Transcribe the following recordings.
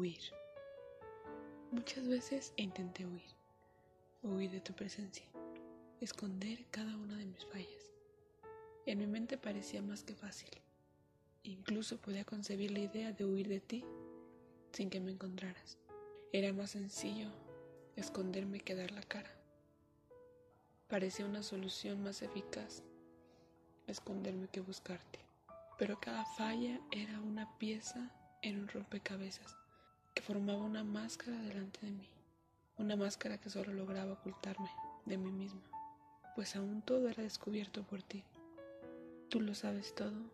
huir. Muchas veces intenté huir, huir de tu presencia, esconder cada una de mis fallas. En mi mente parecía más que fácil. Incluso podía concebir la idea de huir de ti sin que me encontraras. Era más sencillo esconderme que dar la cara. Parecía una solución más eficaz esconderme que buscarte. Pero cada falla era una pieza en un rompecabezas formaba una máscara delante de mí. Una máscara que solo lograba ocultarme de mí misma, pues aún todo era descubierto por ti. Tú lo sabes todo.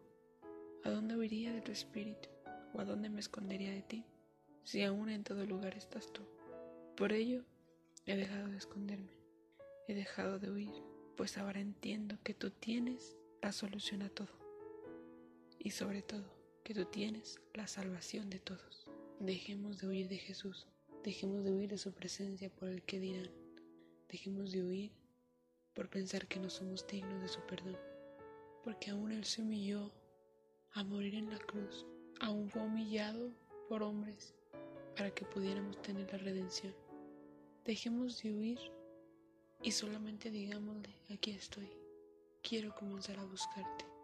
¿A dónde huiría de tu espíritu? ¿O a dónde me escondería de ti? Si aún en todo lugar estás tú. Por ello, he dejado de esconderme. He dejado de huir, pues ahora entiendo que tú tienes la solución a todo. Y sobre todo, que tú tienes la salvación de todos. Dejemos de huir de Jesús. Dejemos de huir de su presencia por el que dirán. Dejemos de huir por pensar que no somos dignos de su perdón. Porque aún Él se humilló a morir en la cruz. Aún fue humillado por hombres para que pudiéramos tener la redención. Dejemos de huir y solamente digámosle, aquí estoy, quiero comenzar a buscarte.